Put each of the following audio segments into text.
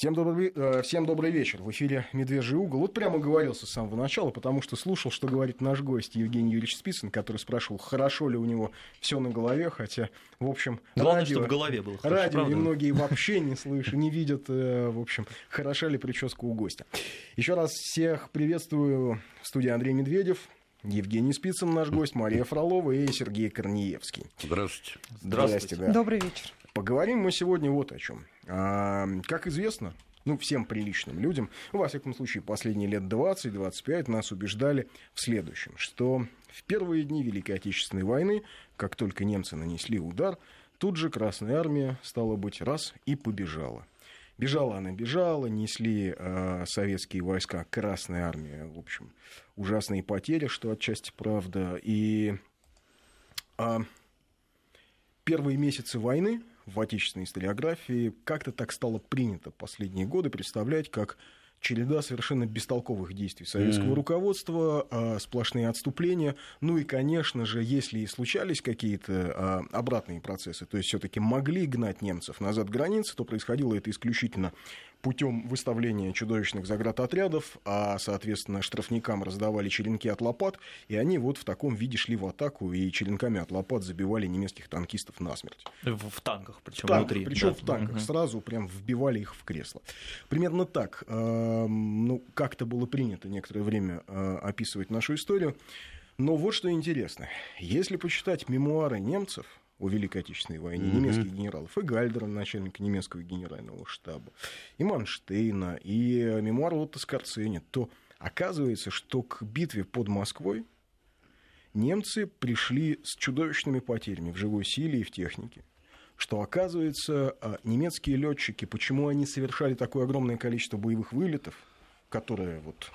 Всем добрый, э, всем добрый вечер. В эфире «Медвежий угол». Вот прямо говорился с самого начала, потому что слушал, что говорит наш гость Евгений Юрьевич Спицын, который спрашивал, хорошо ли у него все на голове, хотя, в общем... Главное, радио, чтобы в голове было хорошо, Радио правда? и многие вообще не слышат, не видят, э, в общем, хороша ли прическа у гостя. Еще раз всех приветствую в студии Андрей Медведев, Евгений Спицын, наш гость, Мария Фролова и Сергей Корнеевский. Здравствуйте. Здравствуйте. Здравствуйте да. Добрый вечер. Поговорим мы сегодня вот о чем. А, как известно, ну, всем приличным людям, во всяком случае, последние лет 20-25 нас убеждали в следующем, что в первые дни Великой Отечественной войны, как только немцы нанесли удар, тут же Красная Армия, стала быть, раз и побежала. Бежала она, бежала, несли э, советские войска, Красная Армия, в общем, ужасные потери, что отчасти правда. И э, первые месяцы войны в отечественной историографии как-то так стало принято последние годы представлять как череда совершенно бестолковых действий советского mm-hmm. руководства, а, сплошные отступления. Ну и, конечно же, если и случались какие-то а, обратные процессы, то есть все-таки могли гнать немцев назад границы, то происходило это исключительно путем выставления чудовищных заградотрядов, а, соответственно, штрафникам раздавали черенки от лопат, и они вот в таком виде шли в атаку и черенками от лопат забивали немецких танкистов насмерть. В, в танках, причем в внутри. Причем да. в танках, угу. сразу прям вбивали их в кресло. Примерно так, э, ну, как-то было принято некоторое время э, описывать нашу историю. Но вот что интересно. Если почитать мемуары немцев, о Великой Отечественной войне, mm-hmm. немецких генералов, и Гальдера, начальника немецкого генерального штаба, и Манштейна, и мемуар Лотта Скорцени, то оказывается, что к битве под Москвой немцы пришли с чудовищными потерями в живой силе и в технике что, оказывается, а, немецкие летчики, почему они совершали такое огромное количество боевых вылетов, которые вот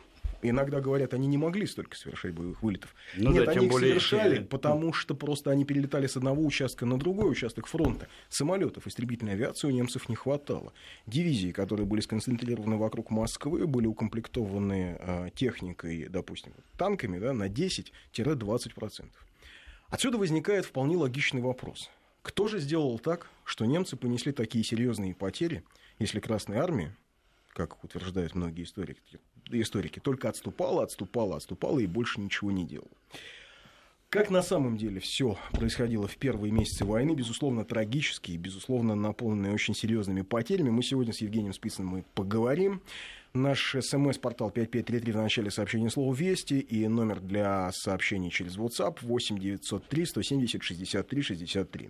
Иногда говорят, они не могли столько совершать боевых вылетов. Ну, Нет, да, они их более совершали, эти... потому что просто они перелетали с одного участка на другой участок фронта. Самолетов истребительной авиации у немцев не хватало. Дивизии, которые были сконцентрированы вокруг Москвы, были укомплектованы э, техникой, допустим, танками да, на 10-20%. Отсюда возникает вполне логичный вопрос. Кто же сделал так, что немцы понесли такие серьезные потери, если Красная Армия, как утверждают многие историки, историки, только отступала, отступала, отступала и больше ничего не делала. Как на самом деле все происходило в первые месяцы войны, безусловно, трагически и, безусловно, наполненные очень серьезными потерями. Мы сегодня с Евгением Спицыным мы поговорим. Наш смс-портал 5533 в начале сообщения слова «Вести» и номер для сообщений через WhatsApp 8 903 170 63 63.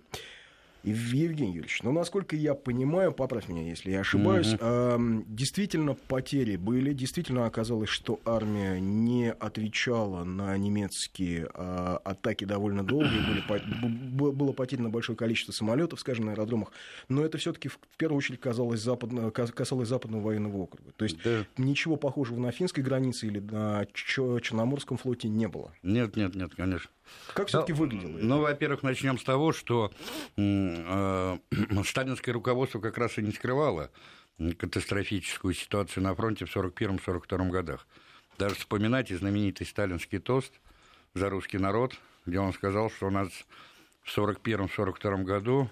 Евгений Юрьевич, ну, насколько я понимаю, поправь меня, если я ошибаюсь, mm-hmm. э, действительно потери были, действительно оказалось, что армия не отвечала на немецкие э, атаки довольно долго, были, было потеряно большое количество самолетов, скажем, на аэродромах, но это все-таки в первую очередь казалось западно, касалось западного военного округа. То есть да. ничего похожего на финской границе или на Черноморском флоте не было. Нет, нет, нет, конечно. Как все-таки ну, выглядело? Ну, во-первых, начнем с того, что э, сталинское руководство как раз и не скрывало катастрофическую ситуацию на фронте в 1941-1942 годах. Даже вспоминайте знаменитый сталинский тост за русский народ, где он сказал, что у нас в 1941-1942 году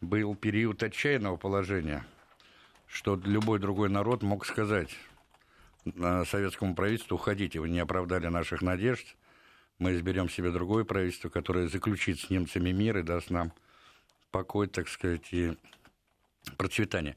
был период отчаянного положения, что любой другой народ мог сказать советскому правительству, уходите, вы не оправдали наших надежд, мы изберем себе другое правительство, которое заключит с немцами мир и даст нам покой, так сказать, и процветание.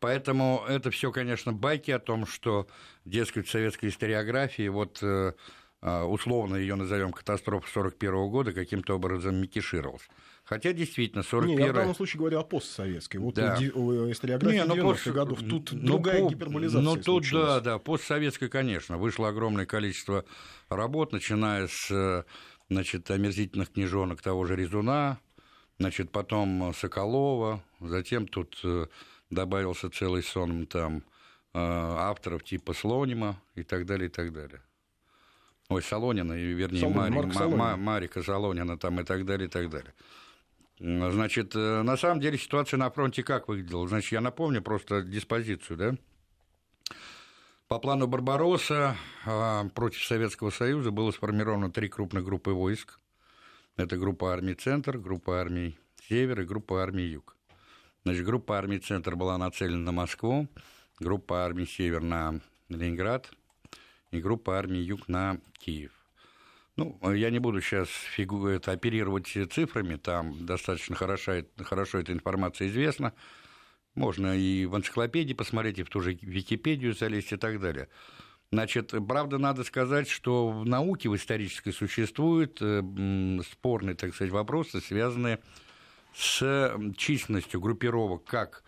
Поэтому это все, конечно, байки о том, что, дескать, в советской историографии, вот э, э, условно ее назовем катастрофа 41 года, каким-то образом микишировалась. Хотя действительно, 41 Не, я в данном случае говорю о постсоветской. Вот да. историографии Не, 90-х ну, пост... годов. Тут ну, другая по... гиперболизация Ну, тут, случилась. да, да, постсоветская, конечно. Вышло огромное количество работ, начиная с значит, омерзительных книжонок того же Резуна, значит, потом Соколова, затем тут э, добавился целый сон там э, авторов типа Слонима и так далее, и так далее. Ой, Солонина, вернее, Солонин, Мари, Солонин. Марика Солонина там и так далее, и так далее. Значит, э, на самом деле ситуация на фронте как выглядела? Значит, я напомню просто диспозицию, да? По плану Барбаросса а, против Советского Союза было сформировано три крупных группы войск. Это группа армий «Центр», группа армий «Север» и группа армий «Юг». Значит, группа армий «Центр» была нацелена на Москву, группа армий «Север» на Ленинград и группа армий «Юг» на Киев. Ну, я не буду сейчас фигу... это, оперировать цифрами, там достаточно хорошо, хорошо эта информация известна. Можно и в энциклопедии посмотреть, и в ту же Википедию залезть и так далее. Значит, правда, надо сказать, что в науке, в исторической существуют э, спорные, так сказать, вопросы, связанные с численностью группировок как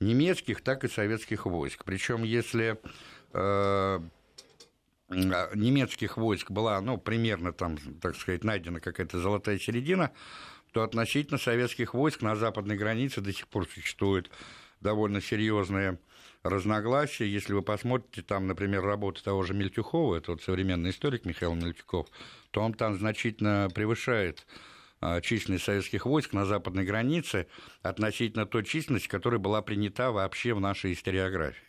немецких, так и советских войск. Причем, если э, немецких войск была, ну, примерно там, так сказать, найдена какая-то золотая середина, то относительно советских войск на западной границе до сих пор существует довольно серьезные разногласия. Если вы посмотрите, там, например, работу того же Мельтюхова, это вот современный историк Михаил Мельтюков, то он там значительно превышает а, численность советских войск на западной границе относительно той численности, которая была принята вообще в нашей историографии.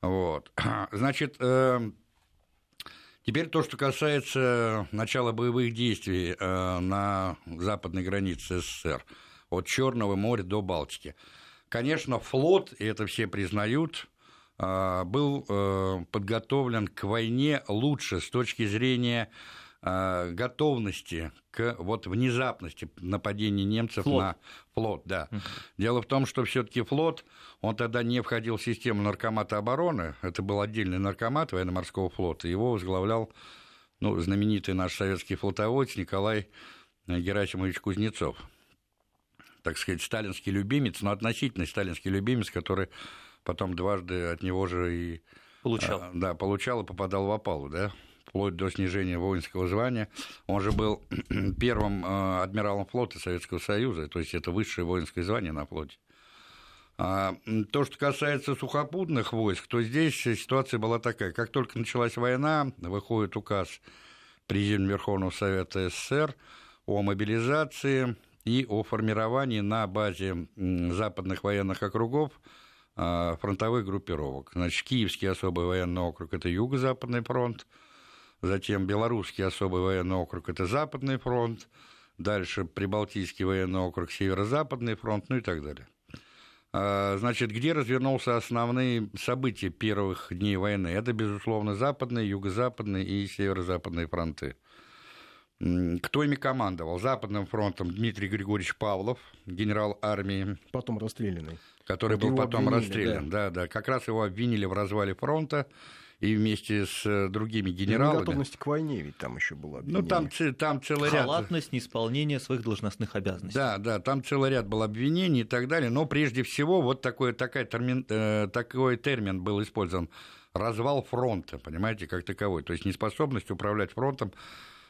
Вот. Значит, э, Теперь то, что касается начала боевых действий э, на западной границе СССР, от Черного моря до Балтики. Конечно, флот, и это все признают, э, был э, подготовлен к войне лучше с точки зрения готовности к вот внезапности нападения немцев флот. на флот, да. Дело в том, что все-таки флот, он тогда не входил в систему наркомата обороны, это был отдельный наркомат военно-морского флота, его возглавлял ну, знаменитый наш советский флотоводец Николай Герасимович Кузнецов. Так сказать, сталинский любимец, но относительно сталинский любимец, который потом дважды от него же и получал, а, да, получал и попадал в опалу, да, вплоть до снижения воинского звания. Он же был первым э, адмиралом флота Советского Союза, то есть это высшее воинское звание на флоте. А то, что касается сухопутных войск, то здесь ситуация была такая. Как только началась война, выходит указ Президента Верховного Совета СССР о мобилизации и о формировании на базе западных военных округов э, фронтовых группировок. Значит, Киевский особый военный округ – это Юго-Западный фронт, затем Белорусский особый военный округ – это Западный фронт, дальше Прибалтийский военный округ – Северо-Западный фронт, ну и так далее. А, значит, где развернулся основные события первых дней войны? Это, безусловно, западные, юго-западные и северо-западные фронты. Кто ими командовал? Западным фронтом Дмитрий Григорьевич Павлов, генерал армии. Потом расстрелянный. Который вот был потом расстрелян. Да. да, да. Как раз его обвинили в развале фронта и вместе с э, другими генералами. готовность к войне ведь там еще была. Ну, там, там целый ряд... Халатность, неисполнение своих должностных обязанностей. Да, да, там целый ряд был обвинений и так далее, но прежде всего вот такой, такой, термин, э, такой термин был использован развал фронта, понимаете, как таковой, то есть неспособность управлять фронтом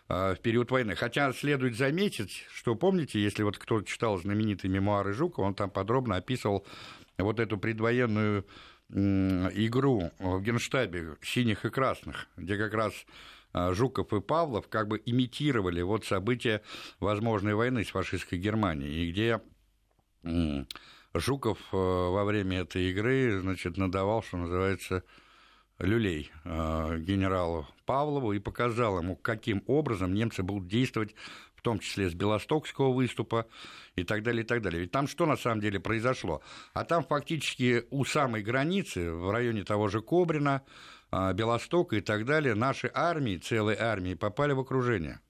э, в период войны. Хотя следует заметить, что помните, если вот кто читал знаменитые мемуары Жукова, он там подробно описывал вот эту предвоенную игру в Генштабе синих и красных, где как раз а, Жуков и Павлов как бы имитировали вот события возможной войны с фашистской Германией, и где Жуков э, во время этой игры, значит, надавал, что называется, люлей э, генералу Павлову и показал ему, каким образом немцы будут действовать том числе с Белостокского выступа и так далее, и так далее. Ведь там что на самом деле произошло? А там фактически у самой границы, в районе того же Кобрина, а, Белостока и так далее, наши армии, целые армии попали в окружение.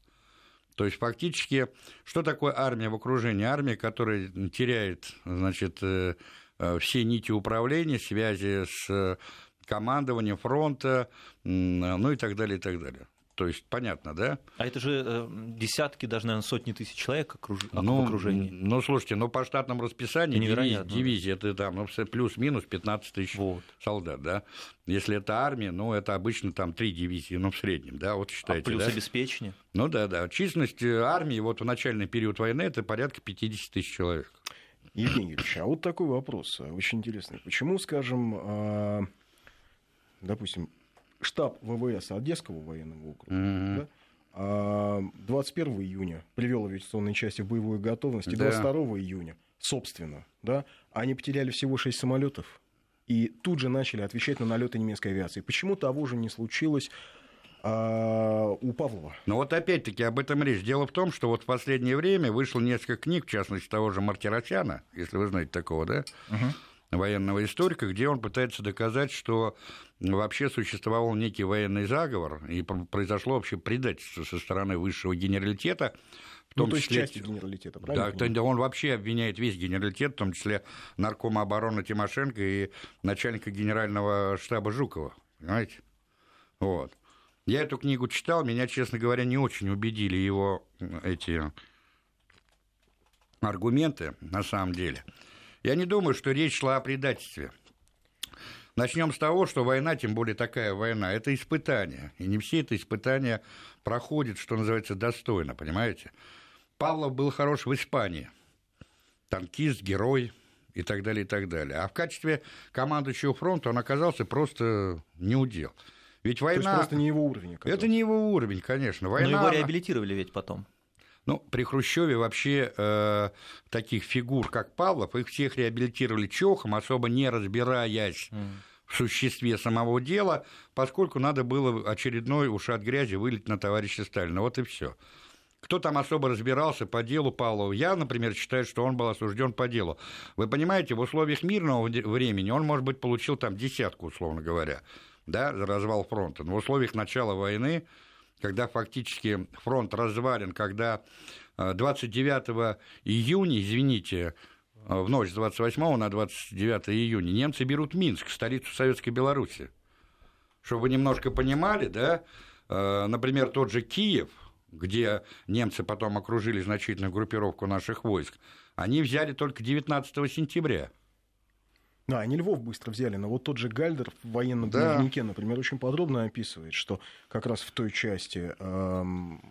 То есть фактически, что такое армия в окружении? Армия, которая теряет значит, э, э, все нити управления, связи с командованием фронта, ну и так далее, и так далее. То есть понятно, да? А это же э, десятки, даже, наверное, сотни тысяч человек окруж... ну, в окружении. Ну, слушайте, ну по штатному расписанию дивизия, дивизия это там ну, плюс-минус 15 тысяч вот. солдат, да? Если это армия, ну, это обычно там три дивизии, ну, в среднем, да, вот считайте. А плюс да? обеспечение? Ну, да, да. Численность э, армии вот в начальный период войны это порядка 50 тысяч человек. Евгений Юрьевич, а вот такой вопрос, очень интересный. Почему, скажем, допустим, штаб ВВС Одесского военного округа mm-hmm. да, 21 а, июня привел авиационные части в боевую готовность, и да. 22 июня, собственно, да, они потеряли всего 6 самолетов и тут же начали отвечать на налеты немецкой авиации. Почему того же не случилось а, у Павлова. Ну вот опять-таки об этом речь. Дело в том, что вот в последнее время вышло несколько книг, в частности того же Мартиросяна, если вы знаете такого, да, uh-huh военного историка, где он пытается доказать, что вообще существовал некий военный заговор, и произошло вообще предательство со стороны высшего генералитета, в том ну, то числе... есть части генералитета, правильно? Да, он вообще обвиняет весь генералитет, в том числе наркома обороны Тимошенко и начальника генерального штаба Жукова, понимаете? Вот. Я эту книгу читал, меня, честно говоря, не очень убедили его эти аргументы, на самом деле. Я не думаю, что речь шла о предательстве. Начнем с того, что война, тем более такая война, это испытание. И не все это испытания проходят, что называется, достойно, понимаете? Павлов был хорош в Испании. Танкист, герой и так далее, и так далее. А в качестве командующего фронта он оказался просто неудел. Ведь война... То есть просто не его уровень. Оказался. Это не его уровень, конечно. Война, Но его реабилитировали ведь потом. Ну, при Хрущеве вообще э, таких фигур, как Павлов, их всех реабилитировали чохом, особо не разбираясь mm. в существе самого дела, поскольку надо было очередной уж от грязи вылить на товарища Сталина. Вот и все. Кто там особо разбирался по делу Павлова? Я, например, считаю, что он был осужден по делу. Вы понимаете, в условиях мирного времени он, может быть, получил там десятку, условно говоря, да, за развал фронта. Но в условиях начала войны когда фактически фронт развален, когда 29 э, июня, извините, э, в ночь с 28 на 29 июня немцы берут Минск, столицу Советской Беларуси. Чтобы вы немножко понимали, да, э, например, тот же Киев, где немцы потом окружили значительную группировку наших войск, они взяли только 19 сентября. Да, они Львов быстро взяли, но вот тот же Гальдер в военном да. дневнике, например, очень подробно описывает, что как раз в той части эм,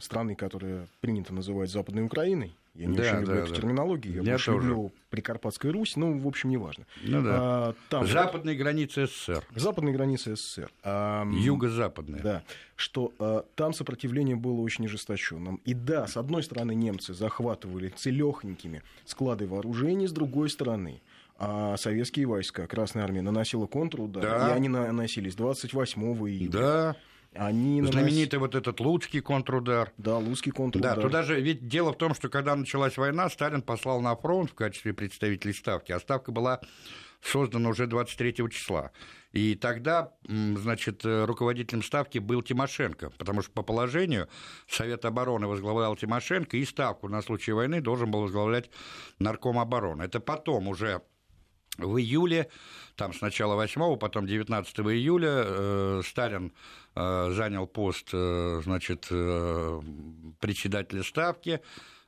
страны, которая принято называть Западной Украиной, я не да, очень люблю да, эту да. терминологию, я, я больше тоже. люблю Прикарпатская Русь, ну, в общем, неважно. Ну, да. а, там, Западные вот, границы СССР. Западные границы СССР. А, Юго-западные. Да, что а, там сопротивление было очень ожесточенным. И да, с одной стороны, немцы захватывали целехненькими склады вооружений, с другой стороны, а советские войска, Красная Армия наносила контрудар, да. и они наносились 28 июля. Да. Они нанос... Знаменитый вот этот Луцкий контрудар. Да, Луцкий контрудар. Да, туда же, ведь дело в том, что когда началась война, Сталин послал на фронт в качестве представителей Ставки, а Ставка была создана уже 23 числа. И тогда, значит, руководителем Ставки был Тимошенко, потому что по положению Совет обороны возглавлял Тимошенко, и Ставку на случай войны должен был возглавлять Нарком обороны. Это потом уже в июле, там сначала 8, потом 19 июля э, Сталин э, занял пост, э, значит, э, председателя Ставки,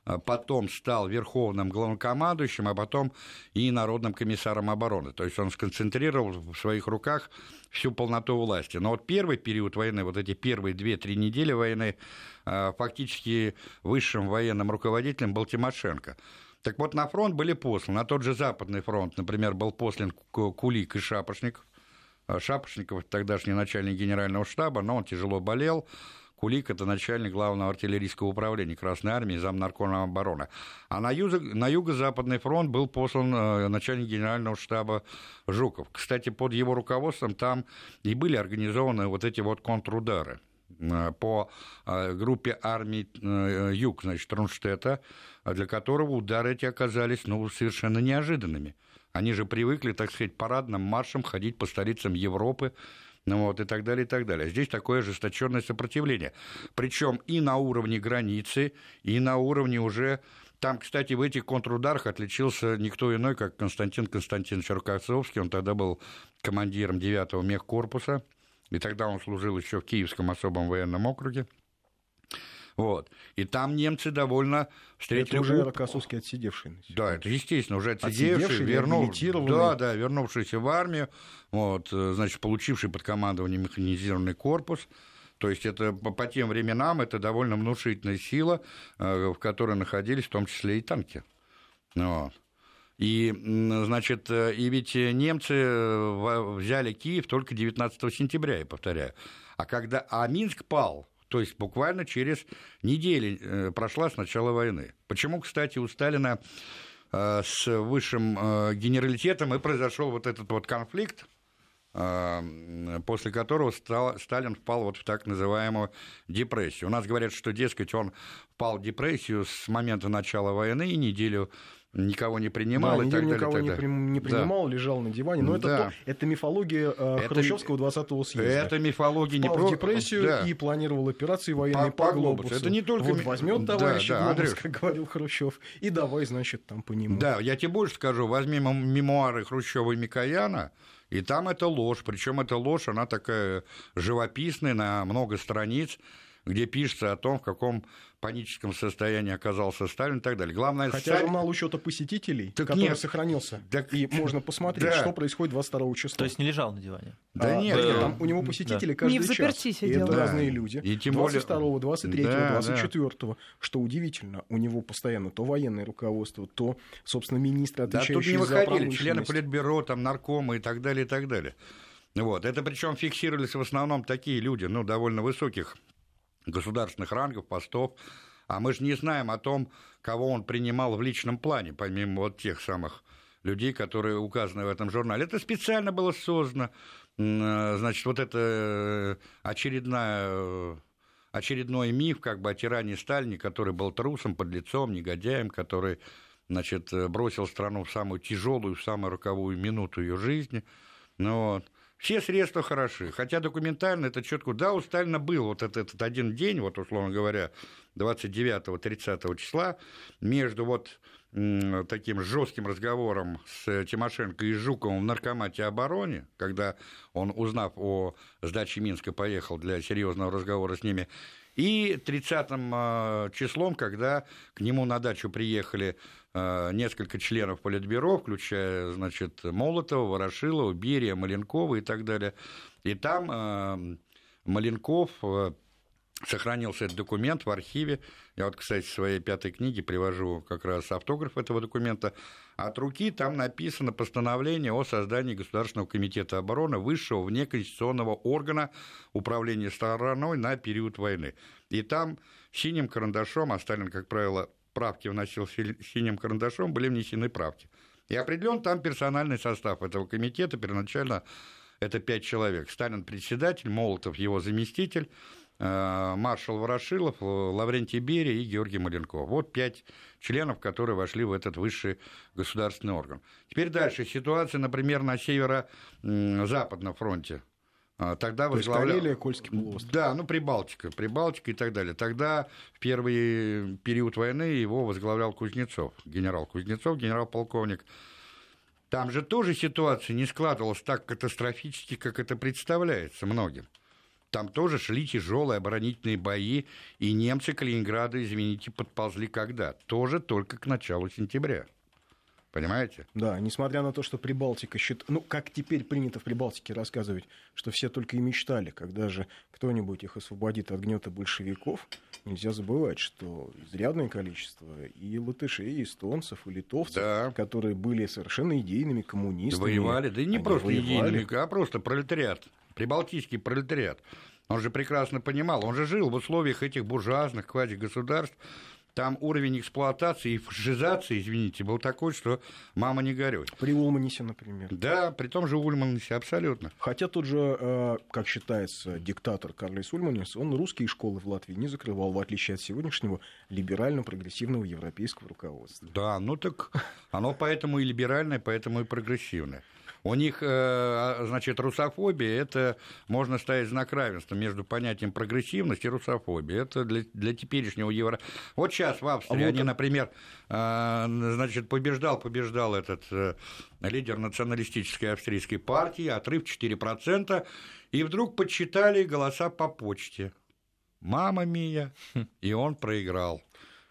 э, потом стал верховным главнокомандующим, а потом и народным комиссаром обороны. То есть он сконцентрировал в своих руках всю полноту власти. Но вот первый период войны, вот эти первые 2-3 недели войны, э, фактически высшим военным руководителем был Тимошенко. Так вот, на фронт были посланы, на тот же Западный фронт, например, был послан Кулик и Шапошников. А Шапошников – тогдашний начальник генерального штаба, но он тяжело болел. Кулик – это начальник главного артиллерийского управления Красной Армии, замнаркома обороны. А на, юго, на юго-западный фронт был послан э, начальник генерального штаба Жуков. Кстати, под его руководством там и были организованы вот эти вот контрудары по э, группе армий Юг, значит, Рунштета, для которого удары эти оказались ну, совершенно неожиданными. Они же привыкли, так сказать, парадным маршем ходить по столицам Европы, ну вот, и так далее, и так далее. Здесь такое ожесточенное сопротивление. Причем и на уровне границы, и на уровне уже... Там, кстати, в этих контрударах отличился никто иной, как Константин Константинович Рокоссовский. Он тогда был командиром 9-го мехкорпуса, и тогда он служил еще в Киевском особом военном округе. Вот. И там немцы довольно встретили... Это уже Рокоссовский отсидевший. Да, это естественно, уже отсидевший, отсидевший вернув... да, да, вернувшийся в армию, вот, э, значит, получивший под командование механизированный корпус. То есть это по, тем временам это довольно внушительная сила, э, в которой находились в том числе и танки. Вот. И, значит, э, и ведь немцы взяли Киев только 19 сентября, я повторяю. А когда а Минск пал то есть буквально через недели э, прошла с начала войны. Почему, кстати, у Сталина э, с высшим э, генералитетом и произошел вот этот вот конфликт, после которого Сталин впал вот в так называемую депрессию. У нас говорят, что, дескать, он впал в депрессию с момента начала войны и неделю никого не принимал да, и так далее. никого так не, далее. не принимал, да. лежал на диване. Но да. это, то, это мифология э, это, Хрущевского 20-го съезда. Это мифология Впал не про... в депрессию да. и планировал операции военные по, по, глобусу. Это не только... Вот возьмет товарищ да, да, глобус, Андрюш. как говорил Хрущев, и давай, значит, там по нему. Да, я тебе больше скажу. Возьми мемуары Хрущева и Микояна, и там это ложь. Причем эта ложь, она такая живописная, на много страниц где пишется о том, в каком паническом состоянии оказался Сталин и так далее. Главное, Хотя Сталин... журнал учета посетителей, так который нет. сохранился, так... и можно посмотреть, да. что происходит 22 числа. То есть не лежал на диване? Да а, нет. Да, там у него посетители да. каждый не в час. Сидел. Это да. разные люди. И тем 22 23 да, 24 да. что удивительно, у него постоянно то военное руководство, то, собственно, министры, отвечающие да, тут не выходили, члены политбюро, там, наркомы и так далее, и так далее. Вот. Это причем фиксировались в основном такие люди, ну, довольно высоких государственных рангов, постов, а мы же не знаем о том, кого он принимал в личном плане, помимо вот тех самых людей, которые указаны в этом журнале. Это специально было создано. Значит, вот это э, очередная э, очередной миф как бы о тиране Сталине, который был трусом, подлецом, негодяем, который значит, бросил страну в самую тяжелую, в самую роковую минуту ее жизни. Ну, вот. Все средства хороши, хотя документально это четко. Да, у Сталина был вот этот, этот один день, вот условно говоря, 29-30 числа, между вот таким жестким разговором с Тимошенко и Жуковым в наркомате обороне, когда он, узнав о сдаче Минска, поехал для серьезного разговора с ними, и 30-м а, числом, когда к нему на дачу приехали несколько членов Политбюро, включая, значит, Молотова, Ворошилова, Берия, Маленкова и так далее. И там а, Маленков сохранился этот документ в архиве. Я вот, кстати, в своей пятой книге привожу как раз автограф этого документа. От руки там написано постановление о создании Государственного комитета обороны, высшего внеконституционного органа управления стороной на период войны. И там синим карандашом, а Сталин, как правило, правки вносил синим карандашом, были внесены правки. И определен там персональный состав этого комитета. Первоначально это пять человек. Сталин председатель, Молотов его заместитель, Э, маршал Ворошилов, Лаврентий Берия и Георгий Маленков. Вот пять членов, которые вошли в этот высший государственный орган. Теперь дальше. Ситуация, например, на северо-западном фронте. А, тогда То возглавлял... Карелия, Кольский полуостров. Да, ну Прибалтика, Прибалтика и так далее. Тогда в первый период войны его возглавлял Кузнецов, генерал Кузнецов, генерал-полковник. Там же тоже ситуация не складывалась так катастрофически, как это представляется многим. Там тоже шли тяжелые оборонительные бои, и немцы Калининграда, извините, подползли когда? Тоже только к началу сентября. Понимаете? Да, несмотря на то, что Прибалтика счит... ну, как теперь принято в Прибалтике рассказывать, что все только и мечтали, когда же кто-нибудь их освободит от гнета большевиков, нельзя забывать, что изрядное количество и латышей, и эстонцев, и литовцев, да. которые были совершенно идейными коммунистами. Воевали, да и не просто воевали. идейными, а просто пролетариат прибалтийский пролетариат. Он же прекрасно понимал, он же жил в условиях этих буржуазных квазигосударств, там уровень эксплуатации и фашизации, извините, был такой, что мама не горюй. При Ульманисе, например. Да, при том же Ульманисе, абсолютно. Хотя тот же, э, как считается, диктатор Карлис Ульманис, он русские школы в Латвии не закрывал, в отличие от сегодняшнего либерально-прогрессивного европейского руководства. Да, ну так оно поэтому и либеральное, поэтому и прогрессивное. У них, э, а, значит, русофобия, это можно ставить знак равенства между понятием прогрессивность и русофобия. Это для, для теперешнего евро... Вот сейчас в Австрии а они, например, э, значит, побеждал, побеждал этот э, лидер националистической австрийской партии, отрыв 4%, и вдруг подсчитали голоса по почте. Мама мия, и он проиграл.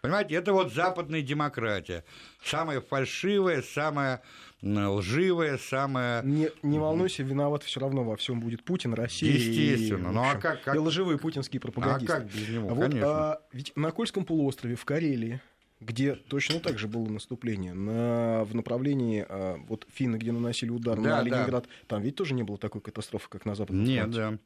Понимаете, это вот западная демократия. Самая фальшивая, самая лживая, самая... Не, не волнуйся, виноват все равно во всем будет Путин, Россия. Естественно. И, ну, а как, как... и лживые путинские пропагандисты. А как без него, вот, конечно. А, ведь на Кольском полуострове, в Карелии, где точно так же было наступление на, в направлении а, вот финны, где наносили удар да, на Ленинград, да. там ведь тоже не было такой катастрофы, как на Западном Нет, фронте. да.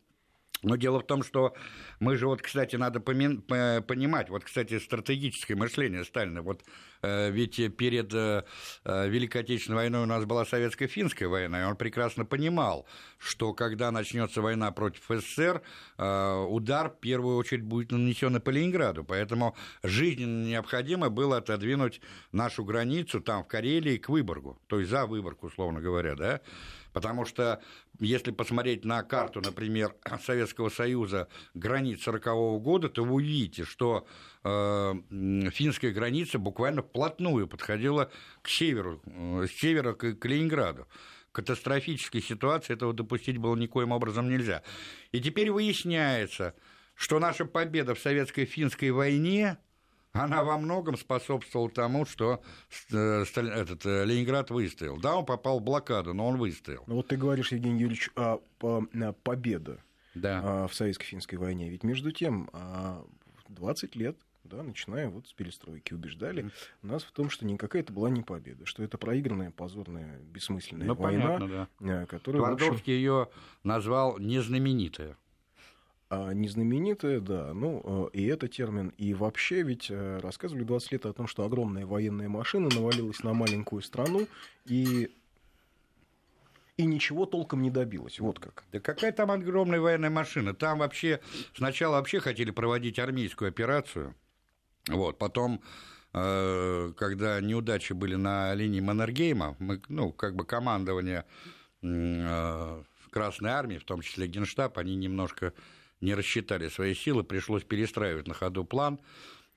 Но дело в том, что мы же вот, кстати, надо понимать, вот, кстати, стратегическое мышление Сталина. Вот э, ведь перед э, э, Великой Отечественной войной у нас была советско-финская война, и он прекрасно понимал, что когда начнется война против СССР, удар в первую очередь будет нанесен по Ленинграду. Поэтому жизненно необходимо было отодвинуть нашу границу там, в Карелии, к Выборгу, то есть за Выборг, условно говоря, да, Потому что если посмотреть на карту, например, Советского Союза границ 1940 года, то вы увидите, что э, финская граница буквально вплотную подходила к северу, э, с севера к, к Ленинграду катастрофической ситуации этого допустить было никоим образом нельзя. И теперь выясняется, что наша победа в советско-финской войне она во многом способствовала тому, что э, этот, э, Ленинград выстоял. Да, он попал в блокаду, но он выстоял. Ну вот ты говоришь, Евгений Юрьевич, о, о, о победе да. в советско-финской войне. Ведь между тем 20 лет да, начиная вот с перестройки, убеждали нас в том, что никакая это была не победа, что это проигранная, позорная, бессмысленная ну, война, понятно, да. Э, которая... Твардовский общем... ее назвал незнаменитая а незнаменитая, да, ну, э, и это термин. И вообще ведь э, рассказывали 20 лет о том, что огромная военная машина навалилась на маленькую страну, и и ничего толком не добилась. Вот как. Да какая там огромная военная машина? Там вообще сначала вообще хотели проводить армейскую операцию, вот, потом э, когда неудачи были на линии Маннергейма, мы, ну, как бы командование Красной Армии, в том числе Генштаб, они немножко не рассчитали свои силы, пришлось перестраивать на ходу план,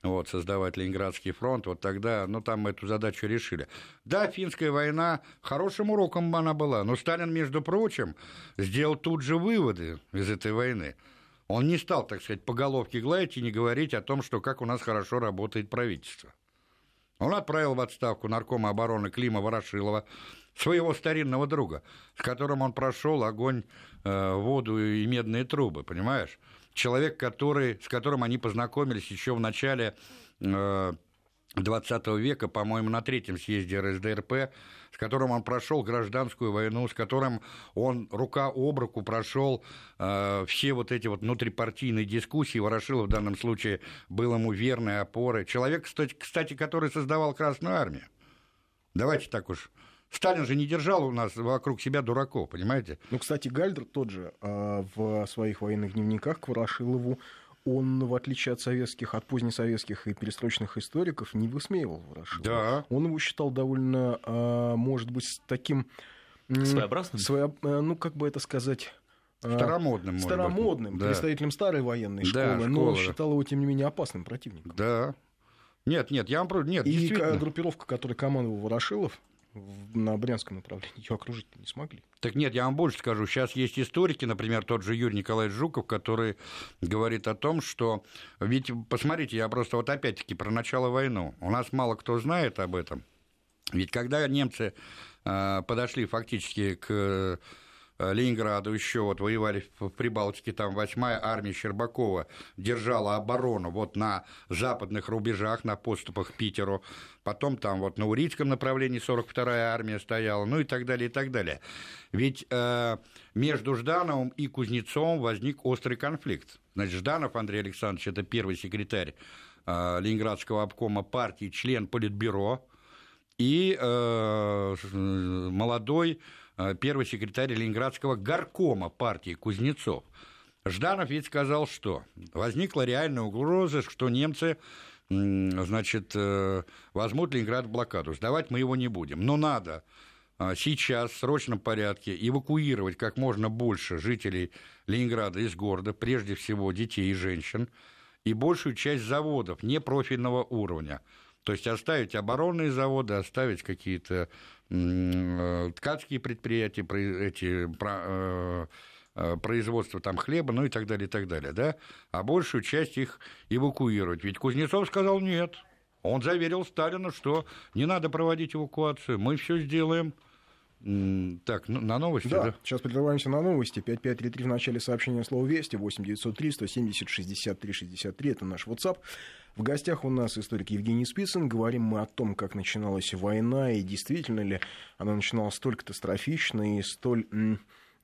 вот, создавать Ленинградский фронт, вот тогда, ну, там мы эту задачу решили. Да, финская война, хорошим уроком она была, но Сталин, между прочим, сделал тут же выводы из этой войны. Он не стал, так сказать, по головке гладить и не говорить о том, что как у нас хорошо работает правительство. Он отправил в отставку наркома обороны Клима Ворошилова, своего старинного друга, с которым он прошел огонь, воду и медные трубы, понимаешь? Человек, который, с которым они познакомились еще в начале э, 20 века, по-моему, на третьем съезде РСДРП, с которым он прошел гражданскую войну, с которым он рука об руку прошел э, все вот эти вот внутрипартийные дискуссии. Ворошилов в данном случае был ему верной опорой. Человек, кстати который создавал Красную Армию. Давайте так уж Сталин же не держал у нас вокруг себя дураков, понимаете? Ну, кстати, Гальдер тот же а, в своих военных дневниках к Ворошилову он, в отличие от советских, от позднесоветских и перестроечных историков, не высмеивал Ворошилова. Да. Он его считал довольно, а, может быть, таким... Своеобразным? Своя, а, ну, как бы это сказать... Старомодным, Старомодным, быть. представителем да. старой военной школы, да, школа, но считал его, тем не менее, опасным противником. Да. Нет, нет, я вам... Нет, И группировка, которой командовал Ворошилов, на Брянском направлении ее окружить не смогли. Так нет, я вам больше скажу. Сейчас есть историки, например, тот же Юрий Николаевич Жуков, который говорит о том, что... Ведь, посмотрите, я просто вот опять-таки про начало войны. У нас мало кто знает об этом. Ведь когда немцы э, подошли фактически к Ленинграду еще вот воевали в Прибалтике, там 8-я армия Щербакова держала оборону вот на западных рубежах, на подступах к Питеру, потом там вот на Урицком направлении 42-я армия стояла, ну и так далее, и так далее. Ведь э, между Ждановым и Кузнецовым возник острый конфликт. Значит, Жданов Андрей Александрович, это первый секретарь э, Ленинградского обкома партии, член Политбюро, и э, молодой Э, первый секретарь Ленинградского горкома партии Кузнецов. Жданов ведь сказал, что возникла реальная угроза, что немцы значит, э, возьмут Ленинград в блокаду. Сдавать мы его не будем. Но надо э, сейчас в срочном порядке эвакуировать как можно больше жителей Ленинграда из города, прежде всего детей и женщин, и большую часть заводов непрофильного уровня. То есть оставить оборонные заводы, оставить какие-то Э, ткацкие предприятия, эти э, э, производства там хлеба, ну и так далее, и так далее, да, а большую часть их эвакуировать. Ведь Кузнецов сказал нет. Он заверил Сталина, что не надо проводить эвакуацию, мы все сделаем. Так, ну, на новости, да? да? сейчас прерываемся на новости. 5533 в начале сообщения слова «Вести», 8903 170 63 63, это наш WhatsApp. В гостях у нас историк Евгений Спицын. Говорим мы о том, как начиналась война, и действительно ли она начиналась столь катастрофично и столь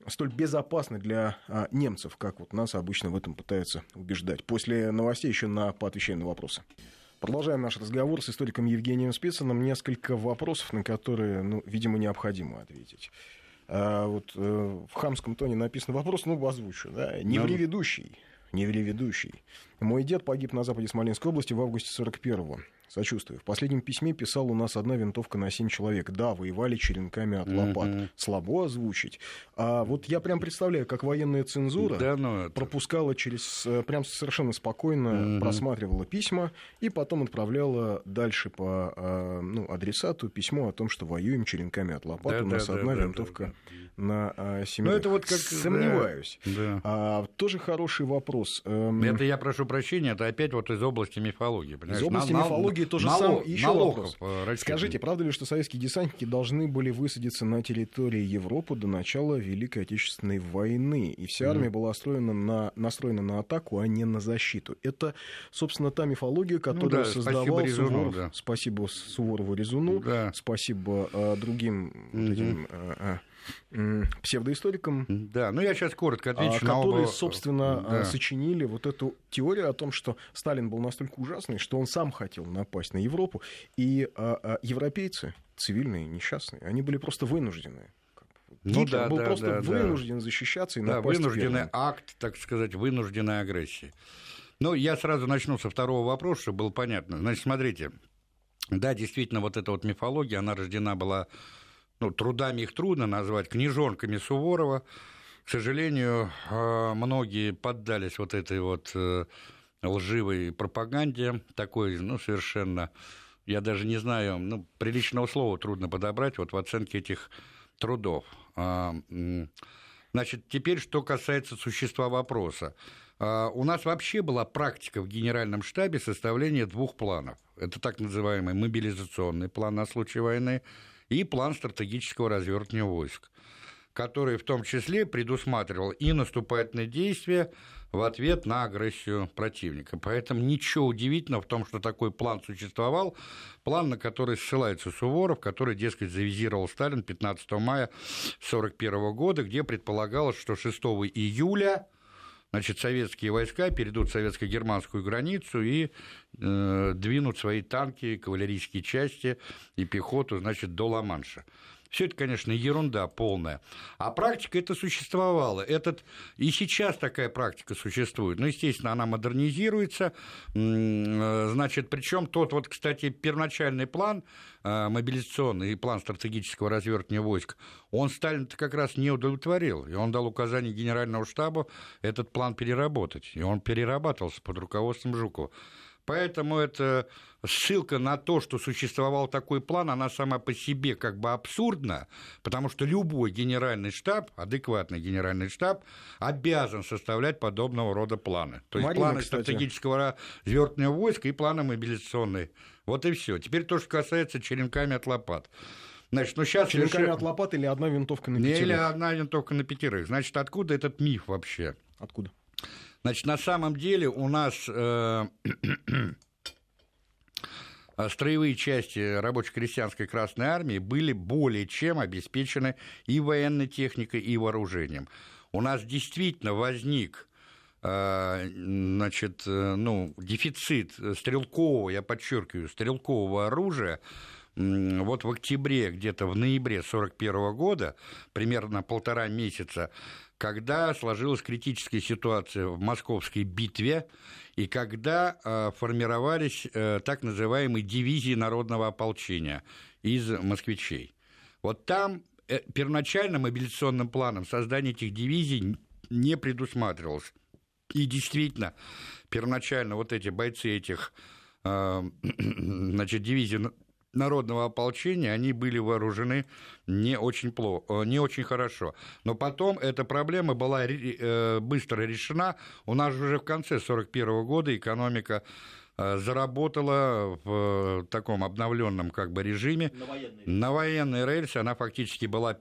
столь безопасны для а, немцев, как вот нас обычно в этом пытаются убеждать. После новостей еще на поотвечаем на вопросы. Продолжаем наш разговор с историком Евгением Спицыным. Несколько вопросов, на которые, ну, видимо, необходимо ответить. А вот э, в хамском тоне написан вопрос, ну, озвучу. Да? Не ври ведущий, не ври ведущий. Мой дед погиб на западе Смоленской области в августе 41-го. Сочувствую. В последнем письме писал у нас одна винтовка на семь человек. Да, воевали черенками от лопат. Mm-hmm. Слабо озвучить. А вот я прям представляю, как военная цензура да, ну это... пропускала через... Э, прям совершенно спокойно mm-hmm. просматривала письма и потом отправляла дальше по э, ну, адресату письмо о том, что воюем черенками от лопат. Да, у нас да, одна да, винтовка да, да. на э, семь. Ну, это вот как... Сомневаюсь. Да. А, тоже хороший вопрос. Эм, это я прошу прощения, это опять вот из области мифологии. Понимаешь? Из области на, мифологии Многие то же самое. Еще вопрос. Скажите, правда ли, что советские десантники должны были высадиться на территории Европы до начала Великой Отечественной войны? И вся армия mm. была настроена на, настроена на атаку, а не на защиту. Это, собственно, та мифология, которую ну, да, создавал спасибо Резуну, Суворов. Да. Спасибо Суворову Резуну. Да. Спасибо а, другим mm-hmm. этим, а, псевдоисторикам. Да, ну я сейчас коротко а, отвечу. Которые, оба... собственно, да. сочинили вот эту теорию о том, что Сталин был настолько ужасный, что он сам хотел напасть на Европу, и а, а, европейцы, цивильные, несчастные, они были просто вынуждены. Ну, Гитлер да, был да, просто да, вынужден да. защищаться и да, вынужденный первым. акт, так сказать, вынужденной агрессии. Ну, я сразу начну со второго вопроса, чтобы было понятно. Значит, смотрите, да, действительно, вот эта вот мифология, она рождена была ну, трудами их трудно назвать, книжонками Суворова. К сожалению, а, многие поддались вот этой вот э, лживой пропаганде, такой, ну, совершенно, я даже не знаю, ну, приличного слова трудно подобрать вот в оценке этих трудов. А, значит, теперь, что касается существа вопроса. А, у нас вообще была практика в Генеральном штабе составления двух планов. Это так называемый мобилизационный план на случай войны – и план стратегического развертывания войск, который в том числе предусматривал и наступательные действия в ответ на агрессию противника. Поэтому ничего удивительного в том, что такой план существовал, план, на который ссылается Суворов, который, дескать, завизировал Сталин 15 мая 1941 года, где предполагалось, что 6 июля значит, советские войска перейдут советско-германскую границу и э, двинут свои танки, кавалерийские части и пехоту, значит, до Ла-Манша. Все это, конечно, ерунда полная. А практика это существовала. Этот... И сейчас такая практика существует. Ну, естественно, она модернизируется. Э, значит, причем тот вот, кстати, первоначальный план э, мобилизационный и план стратегического развертывания войск, он Сталин-то как раз не удовлетворил. И он дал указание Генеральному штабу этот план переработать. И он перерабатывался под руководством Жукова. Поэтому это ссылка на то, что существовал такой план, она сама по себе как бы абсурдна, потому что любой генеральный штаб, адекватный генеральный штаб, обязан составлять подобного рода планы. То есть Марина, планы кстати. стратегического развертывания войск и планы мобилизационные. Вот и все. Теперь то, что касается черенками от лопат. Значит, ну сейчас Черенками реши... от лопат или одна винтовка на пятерых? Или одна винтовка на пятерых. Значит, откуда этот миф вообще? Откуда? Значит, на самом деле у нас э, строевые части рабоче-крестьянской Красной Армии были более чем обеспечены и военной техникой, и вооружением. У нас действительно возник э, значит, э, ну, дефицит стрелкового, я подчеркиваю, стрелкового оружия вот в октябре, где-то в ноябре 1941 года, примерно полтора месяца, когда сложилась критическая ситуация в московской битве, и когда э, формировались э, так называемые дивизии народного ополчения из москвичей. Вот там э, первоначально мобилизационным планом создание этих дивизий не предусматривалось. И действительно, первоначально вот эти бойцы этих значит, дивизий народного ополчения, они были вооружены не очень, плохо, э, не очень хорошо. Но потом эта проблема была э, быстро решена. У нас уже в конце 1941 года экономика э, заработала в таком обновленном как бы режиме. На военной, на военной рельсе она фактически была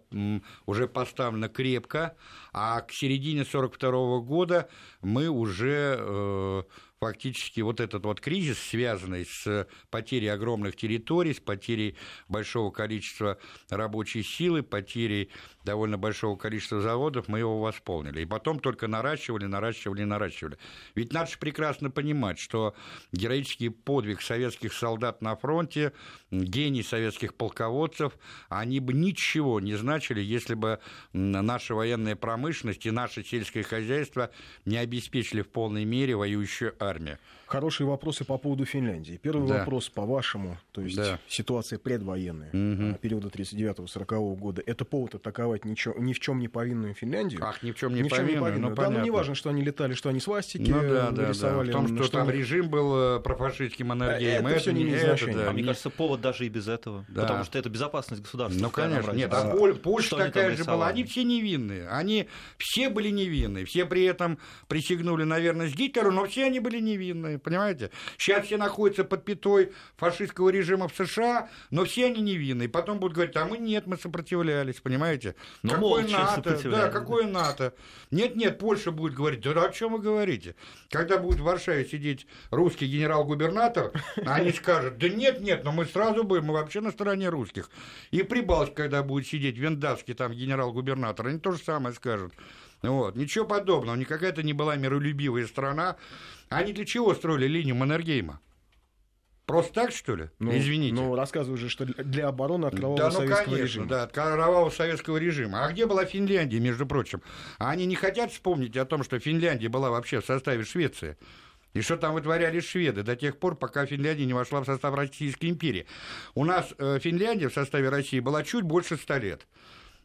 уже поставлена крепко, а к середине 1942 года мы уже фактически вот этот вот кризис, связанный с потерей огромных территорий, с потерей большого количества рабочей силы, потерей довольно большого количества заводов, мы его восполнили. И потом только наращивали, наращивали, наращивали. Ведь надо же прекрасно понимать, что героический подвиг советских солдат на фронте, гений советских полководцев, они бы ничего не значили, если бы наша военная промышленность и наше сельское хозяйство не обеспечили в полной мере воюющую армию. Хорошие вопросы по поводу Финляндии. Первый да. вопрос по-вашему, то есть да. ситуация предвоенная угу. периода 39-40 года, это повод атаковать ничего, ни в чем не повинную Финляндию? Ах, ни в чем не, ни повинную, не повинную. Ну, да, ну не важно, что они летали, что они свастики ну, да, да, рисовали. Да. В том, что, что там режим был э, профашистским энергией. Это, это все не имеет значения. Да, а мне кажется, повод даже и без этого. Да. Потому что это безопасность государства. Ну, конечно. Нет, а Поль, Польша такая же была. Они все невинные. Они все были невинные. Все при этом присягнули на верность Гитлеру, но все они были невинные. Понимаете? Сейчас все находятся под пятой фашистского режима в США, но все они невинные. Потом будут говорить, а мы нет, мы сопротивлялись, понимаете? Но какое НАТО? Да, какое НАТО? Нет, нет, Польша будет говорить, да о чем вы говорите? Когда будет в Варшаве сидеть русский генерал-губернатор, они скажут, да нет, нет, но мы сразу будем, мы вообще на стороне русских. И Прибалтика, когда будет сидеть Вендавский там генерал-губернатор, они то же самое скажут. Вот. Ничего подобного, никакая это не была миролюбивая страна. Они для чего строили линию Маннергейма? Просто так, что ли? Ну, Извините. Ну, рассказываю же, что для обороны от кровавого да, ну, советского конечно, режима. Да, от кровавого советского режима. А где была Финляндия, между прочим? А они не хотят вспомнить о том, что Финляндия была вообще в составе Швеции. И что там вытворяли шведы до тех пор, пока Финляндия не вошла в состав Российской империи. У нас э, Финляндия в составе России была чуть больше ста лет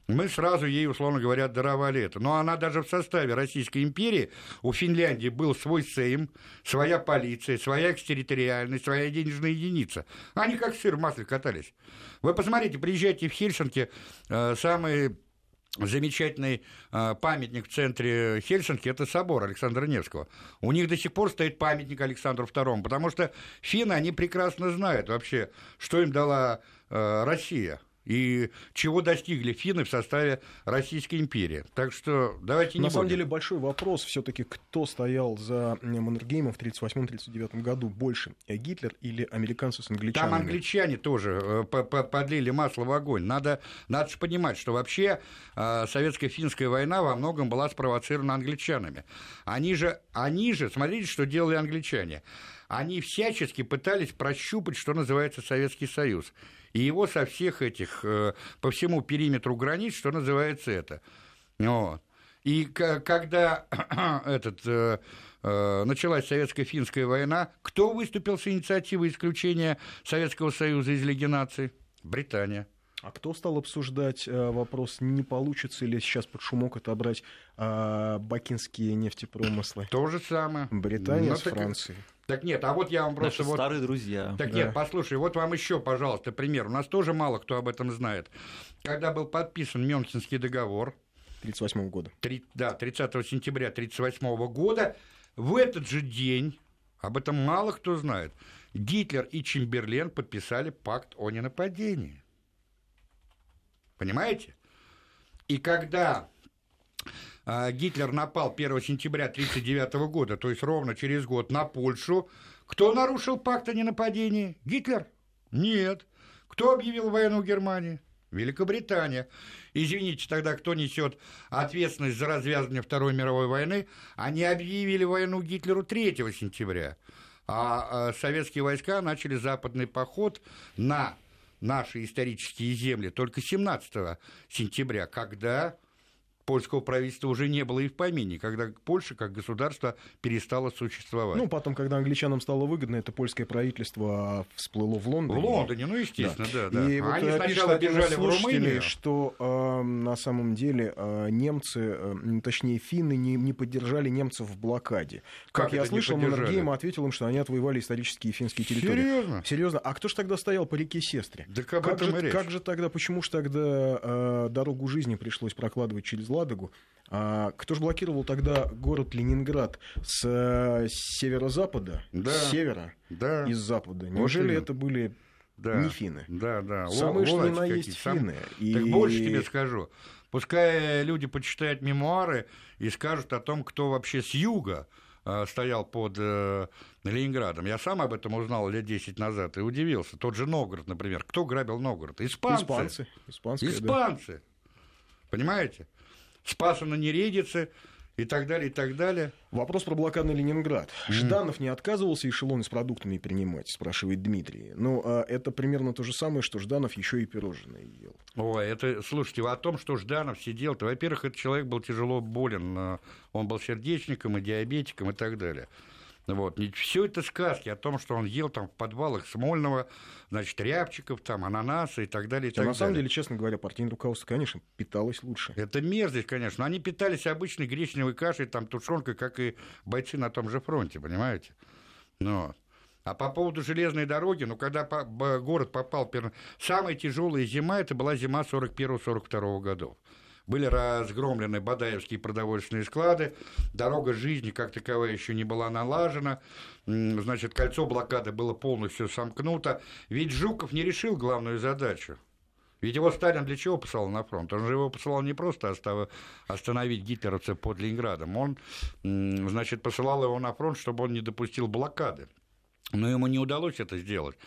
мы сразу ей, условно говоря, даровали это. Но она даже в составе Российской империи, у Финляндии был свой Сейм, своя полиция, своя экстерриториальность, своя денежная единица. Они как сыр в масле катались. Вы посмотрите, приезжайте в Хельсинки, э, самый замечательный э, памятник в центре Хельсинки – это собор Александра Невского. У них до сих пор стоит памятник Александру II, потому что финны, они прекрасно знают вообще, что им дала э, Россия – и чего достигли финны в составе Российской империи. Так что давайте не На будем. самом деле большой вопрос все-таки, кто стоял за Маннергеймом в 1938-1939 году больше, Гитлер или американцы с англичанами? Там англичане тоже э, подлили масло в огонь. Надо, надо же понимать, что вообще э, советско-финская война во многом была спровоцирована англичанами. Они же, они же, смотрите, что делали англичане. Они всячески пытались прощупать, что называется Советский Союз и его со всех этих, э, по всему периметру границ, что называется это. Вот. И когда этот, э, э, началась советско-финская война, кто выступил с инициативой исключения Советского Союза из Лиги наций? Британия. А кто стал обсуждать э, вопрос, не получится ли сейчас под шумок отобрать э, бакинские нефтепромыслы? То же самое. Британия ну, с Францией. Так нет, а вот я вам просто... Наши вот... старые друзья. Так да. нет, послушай, вот вам еще, пожалуйста, пример. У нас тоже мало кто об этом знает. Когда был подписан Мюнхенский договор... 1938 года. 3, да, 30 сентября 1938 года, в этот же день, об этом мало кто знает, Гитлер и Чемберлен подписали пакт о ненападении. Понимаете? И когда а, Гитлер напал 1 сентября 1939 года, то есть ровно через год, на Польшу. Кто нарушил пакт о ненападении? Гитлер? Нет. Кто объявил войну Германии? Великобритания. Извините, тогда кто несет ответственность за развязывание Второй мировой войны? Они объявили войну Гитлеру 3 сентября. А, а советские войска начали западный поход на наши исторические земли только 17 сентября, когда польского правительства уже не было и в помине, когда Польша как государство перестала существовать. Ну, потом, когда англичанам стало выгодно, это польское правительство всплыло в Лондоне. В Лондоне, ну, естественно, да. да, да. И а вот они сначала бежали в Румынию. что э, на самом деле э, немцы, э, точнее, финны не, не поддержали немцев в блокаде. Как, как я слышал, Маннергейм ответил им, что они отвоевали исторические финские территории. Серьезно? Серьезно? А кто же тогда стоял по реке Сестре? Да как, как, же, как же тогда, почему же тогда э, дорогу жизни пришлось прокладывать через Ладогу. А кто же блокировал тогда город Ленинград с, с северо-запада, да, с севера да. и с запада? Неужели вот это были да, не финны? Да, да. Самые что ни на есть финны. И... Так больше тебе скажу. Пускай люди почитают мемуары и скажут о том, кто вообще с юга э, стоял под э, Ленинградом. Я сам об этом узнал лет 10 назад и удивился. Тот же Новгород, например. Кто грабил Новгород? Испанцы. Испанцы. Испанцы. Да. Понимаете? Спаса на Нередице, и так далее, и так далее. Вопрос про блокадный Ленинград. Mm. Жданов не отказывался эшелоны с продуктами принимать, спрашивает Дмитрий. Ну, а это примерно то же самое, что Жданов еще и пирожные ел. Ой, это, слушайте, о том, что Жданов сидел, то, во-первых, этот человек был тяжело болен, он был сердечником и диабетиком и так далее. Вот. Все это сказки о том, что он ел там в подвалах Смольного, значит, рябчиков, там, ананасы и так далее. И а так на далее. самом деле, честно говоря, партийное руководство, конечно, питалось лучше. Это мерзость, конечно. Но они питались обычной гречневой кашей, там, тушенкой, как и бойцы на том же фронте, понимаете? Но... А по поводу железной дороги, ну, когда город попал... Самая тяжелая зима, это была зима 41-42 годов были разгромлены Бадаевские продовольственные склады, дорога жизни как таковая еще не была налажена, значит, кольцо блокады было полностью сомкнуто. Ведь Жуков не решил главную задачу. Ведь его Сталин для чего посылал на фронт? Он же его посылал не просто остановить гитлеровцев под Ленинградом, он, значит, посылал его на фронт, чтобы он не допустил блокады. Но ему не удалось это сделать.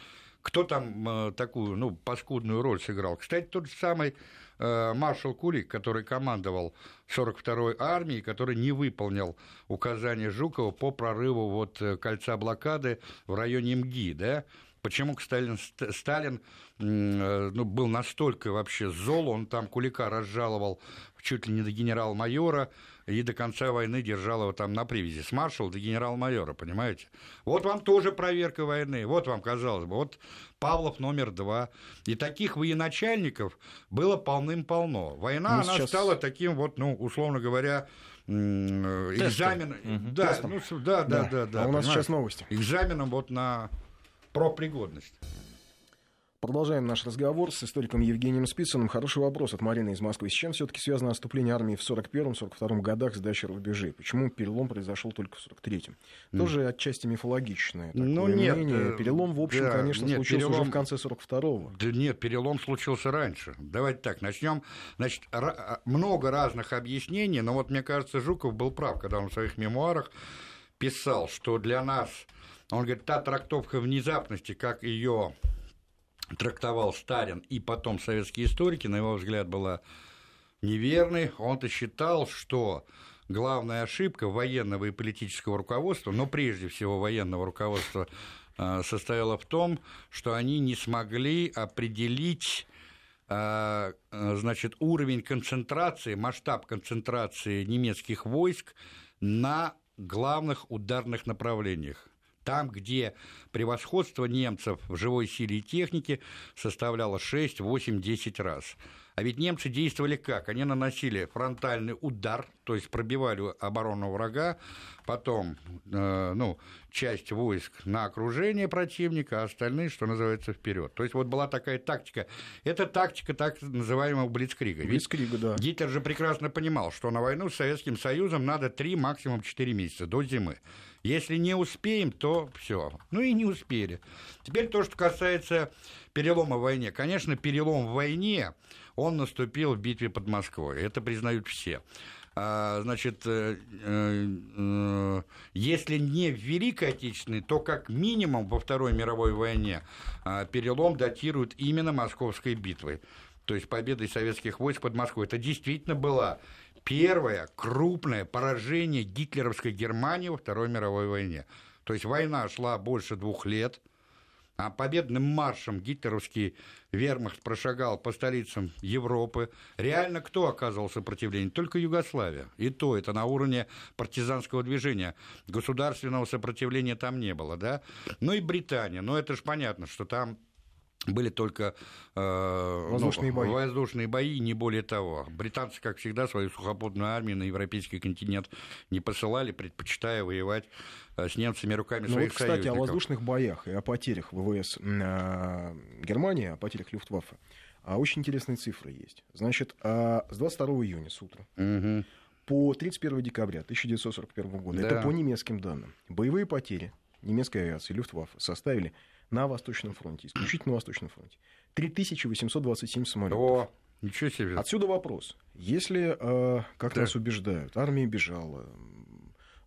Кто там э, такую, ну, паскудную роль сыграл? Кстати, тот же самый маршал Кулик, который командовал 42-й армией, который не выполнил указания Жукова по прорыву вот э, кольца блокады в районе МГИ, да, Почему Сталин, Сталин э, ну, был настолько вообще зол, он там Кулика разжаловал чуть ли не до генерал-майора, и до конца войны держал его там на привязи. С маршала до генерал-майора, понимаете? Вот вам тоже проверка войны, вот вам, казалось бы, вот Павлов номер два. И таких военачальников было полным-полно. Война, ну, она сейчас... стала таким вот, ну, условно говоря, экзамен. Угу. Да, ну, да, да, да, да. А у нас сейчас новости. Экзаменом вот на про пригодность. Продолжаем наш разговор с историком Евгением Спицыным. Хороший вопрос от Марины из Москвы. С чем все-таки связано наступление армии в 41-42 годах сдачи рубежей? Почему перелом произошел только в 43-м? Тоже mm. отчасти мифологичное ну, нет, мнение. Э, перелом, в общем, да, конечно, нет, случился перелом... уже в конце 42-го. Да нет, перелом случился раньше. Давайте так, начнем. Значит, а, много разных объяснений, но вот мне кажется, Жуков был прав, когда он в своих мемуарах писал, что для нас он говорит, та трактовка внезапности, как ее трактовал Сталин и потом советские историки, на его взгляд, была неверной. Он-то считал, что главная ошибка военного и политического руководства, но прежде всего военного руководства, а, состояла в том, что они не смогли определить а, значит, уровень концентрации, масштаб концентрации немецких войск на главных ударных направлениях там, где превосходство немцев в живой силе и технике составляло 6, 8, 10 раз. А ведь немцы действовали как? Они наносили фронтальный удар, то есть пробивали оборону врага, потом э, ну, часть войск на окружение противника, а остальные, что называется, вперед. То есть вот была такая тактика. Это тактика так называемого Блицкрига. Блицкрига, да. Гитлер же прекрасно понимал, что на войну с Советским Союзом надо 3, максимум 4 месяца до зимы. Если не успеем, то все. Ну и не успели. Теперь то, что касается перелома в войне. Конечно, перелом в войне, он наступил в битве под Москвой. Это признают все. А, значит, э, э, если не в Великой Отечественной, то как минимум во Второй мировой войне а, перелом датируют именно Московской битвой то есть победой советских войск под Москвой. Это действительно была первое крупное поражение гитлеровской Германии во Второй мировой войне. То есть война шла больше двух лет, а победным маршем гитлеровский вермахт прошагал по столицам Европы. Реально кто оказывал сопротивление? Только Югославия. И то это на уровне партизанского движения. Государственного сопротивления там не было, да? Ну и Британия. Ну это же понятно, что там были только э, воздушные, ну, бои. воздушные бои, не более того. Британцы, как всегда, свою сухопутную армию на европейский континент не посылали, предпочитая воевать э, с немцами руками ну, своих вот, кстати, союзников. о воздушных боях и о потерях ВВС э, Германии, о потерях Люфтваффе. А очень интересные цифры есть. Значит, а с 22 июня с утра угу. по 31 декабря 1941 года, да. это по немецким данным, боевые потери немецкой авиации Люфтваффе составили на Восточном фронте, исключительно на Восточном фронте. 3827 самолетов. О, ничего себе. Отсюда вопрос. Если, э, как да. нас убеждают, армия бежала,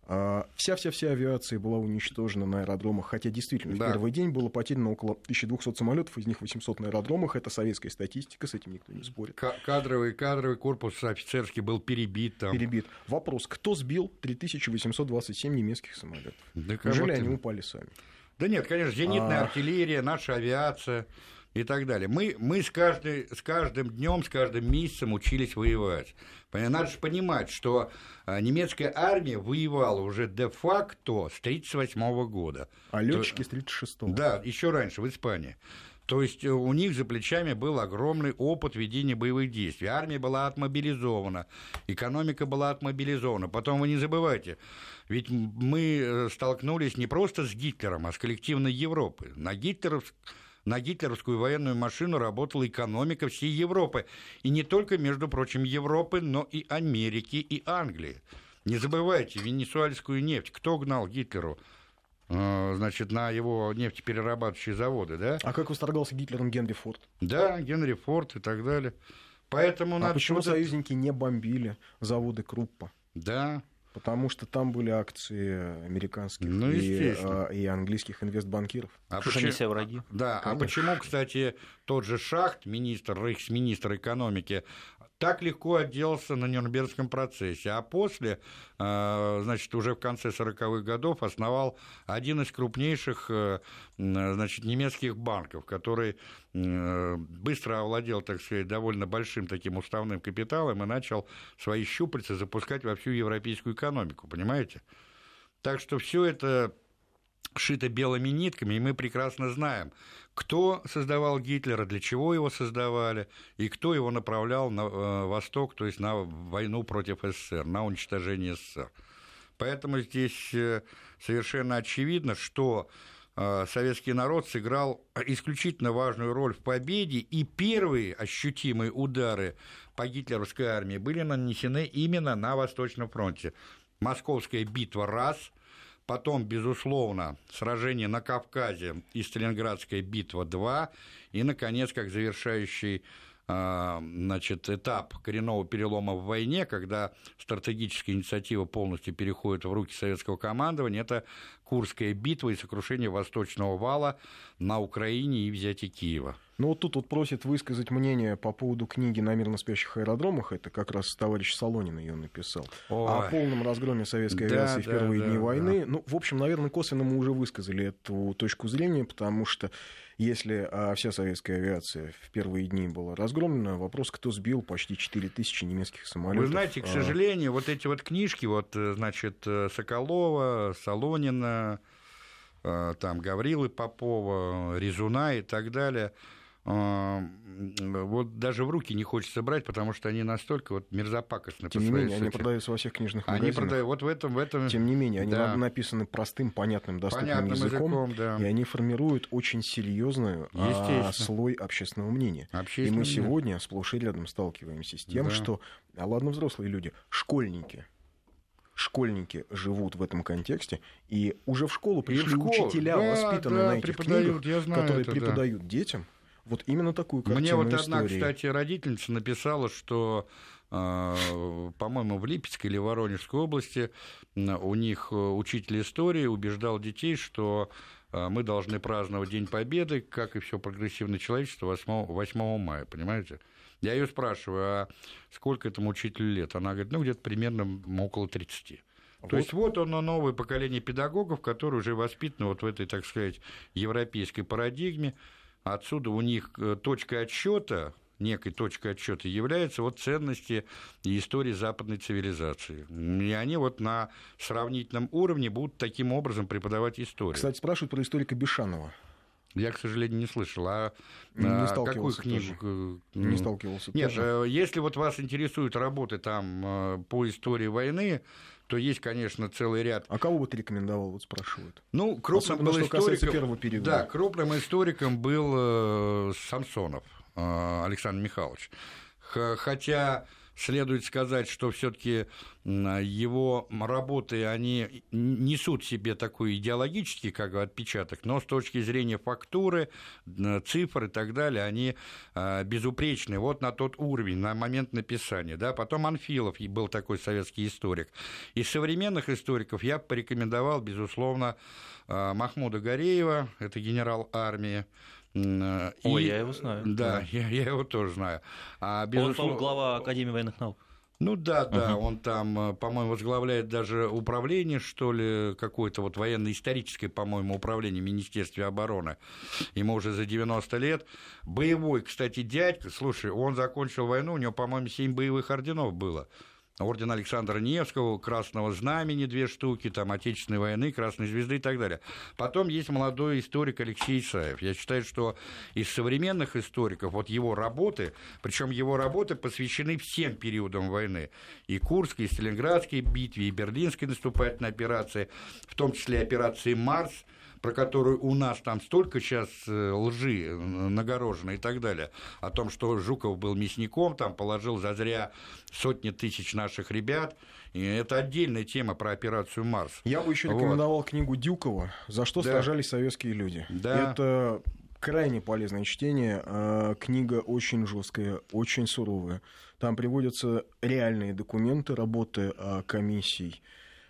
А, вся-вся-вся авиация была уничтожена на аэродромах, хотя действительно да. в первый день было потеряно около 1200 самолетов, из них 800 на аэродромах. Это советская статистика, с этим никто не спорит. К- кадровый, кадровый корпус офицерский был перебит там. Перебит. Вопрос, кто сбил 3827 немецких самолетов? Да Неужели они упали сами? Да нет, конечно, зенитная а... артиллерия, наша авиация и так далее. Мы, мы с, каждый, с каждым днем, с каждым месяцем учились воевать. Надо же понимать, что а, немецкая армия воевала уже де-факто с 1938 года. А летчики с 1936 Да, еще раньше, в Испании. То есть э, у них за плечами был огромный опыт ведения боевых действий. Армия была отмобилизована, экономика была отмобилизована. Потом вы не забывайте, ведь мы э, столкнулись не просто с Гитлером, а с коллективной Европой. На Гитлеровск на гитлеровскую военную машину работала экономика всей Европы. И не только, между прочим, Европы, но и Америки и Англии. Не забывайте, венесуэльскую нефть. Кто гнал Гитлеру? Э, значит, на его нефтеперерабатывающие заводы, да? А как восторгался Гитлером Генри Форд? Да, Генри Форд и так далее. Поэтому а надо почему союзники не бомбили заводы Круппа? Да, Потому что там были акции американских ну, и, а, и английских инвестбанкиров. А почему, они все враги? Да, а Конечно. а почему, кстати, тот же Шахт, министр, рейхсминистр экономики, так легко отделался на Нюрнбергском процессе, а после, э, значит, уже в конце 40-х годов основал один из крупнейших э, значит, немецких банков, который э, быстро овладел, так сказать, довольно большим таким уставным капиталом и начал свои щупальца запускать во всю европейскую экономику, понимаете? Так что все это шито белыми нитками, и мы прекрасно знаем, кто создавал Гитлера, для чего его создавали, и кто его направлял на э, восток, то есть на войну против СССР, на уничтожение СССР. Поэтому здесь э, совершенно очевидно, что э, советский народ сыграл исключительно важную роль в победе, и первые ощутимые удары по гитлеровской армии были нанесены именно на Восточном фронте. Московская битва – раз – Потом, безусловно, сражение на Кавказе и Сталинградская битва 2. И, наконец, как завершающий а, значит, этап коренного перелома в войне, когда стратегическая инициатива полностью переходит в руки советского командования, это Курская битва и сокрушение Восточного вала на Украине и взятие Киева. Ну вот тут вот просит высказать мнение по поводу книги «На мирно спящих аэродромах». Это как раз товарищ Солонин ее написал. Ой. О полном разгроме советской авиации да, в первые да, дни да, войны. Да. Ну, в общем, наверное, косвенно мы уже высказали эту точку зрения, потому что если а, вся советская авиация в первые дни была разгромлена, вопрос, кто сбил почти 4 тысячи немецких самолетов. Вы знаете, к а, сожалению, вот эти вот книжки, вот, э, значит, э, Соколова, Солонина, э, там Гаврилы Попова, Резуна и так далее – а, вот даже в руки не хочется брать, потому что они настолько вот мерзопакостны. Тем не менее, они продаются во всех книжных магазинах. Они продают, вот в этом, в этом... Тем не менее, они да. написаны простым, понятным, доступным понятным языком, языком да. и они формируют очень серьезную а, слой общественного мнения. Общественное и мы мнение. сегодня сплошь и рядом сталкиваемся с тем, да. что, а ладно, взрослые люди, школьники, школьники живут в этом контексте, и уже в школу пришли школу. учителя, да, воспитанные да, на этих книгах, которые это, преподают да. детям, вот именно такую картину Мне вот истории. одна, кстати, родительница написала, что а, по-моему, в Липецкой или Воронежской области у них э, учитель истории убеждал детей, что а, мы должны праздновать День Победы, как и все прогрессивное человечество, 8, 8 мая, понимаете? Я ее спрашиваю, а сколько этому учителю лет? Она говорит, ну, где-то примерно около 30. Вот. То есть вот оно новое поколение педагогов, которые уже воспитаны вот в этой, так сказать, европейской парадигме, Отсюда у них э, точка отсчета некой точкой отсчета является вот ценности и истории западной цивилизации. И они вот на сравнительном уровне будут таким образом преподавать историю. Кстати, спрашивают про историка Бешанова. Я, к сожалению, не слышал. А, не а какую книгу? Тоже. Не сталкивался. Нет, тоже. Э, если вот вас интересуют работы там э, по истории войны, то есть, конечно, целый ряд. А кого бы ты рекомендовал, вот спрашивают? Ну, крупным Особенно, был историком, первого периода. Да, крупным историком был э, Самсонов Александр Михайлович. Хотя следует сказать, что все-таки его работы, они несут себе такой идеологический как бы, отпечаток, но с точки зрения фактуры, цифр и так далее, они а, безупречны. Вот на тот уровень, на момент написания. Да? Потом Анфилов был такой советский историк. Из современных историков я порекомендовал, безусловно, а, Махмуда Гореева, это генерал армии, Ой, и, я его знаю. Да, да. Я, я его тоже знаю. А, безусловно... Он, глава Академии военных наук. Ну да, да, угу. он там, э, по-моему, возглавляет даже управление, что ли, какое-то вот военно-историческое, по-моему, управление в Министерстве обороны. Ему уже за 90 лет. Боевой, кстати, дядька, слушай, он закончил войну, у него, по-моему, 7 боевых орденов было орден Александра Невского, Красного Знамени две штуки, там Отечественной войны, Красной Звезды и так далее. Потом есть молодой историк Алексей Исаев. Я считаю, что из современных историков, вот его работы, причем его работы посвящены всем периодам войны. И Курской, и Сталинградской битве, и Берлинской наступательной операции, в том числе операции «Марс», про которую у нас там столько сейчас э, лжи э, нагорожено и так далее, о том, что Жуков был мясником, там положил зазря сотни тысяч наших ребят, и это отдельная тема про операцию «Марс». Я бы еще рекомендовал вот. книгу Дюкова «За что да. сражались советские люди». Да. Это крайне полезное чтение. А, книга очень жесткая, очень суровая. Там приводятся реальные документы работы а, комиссий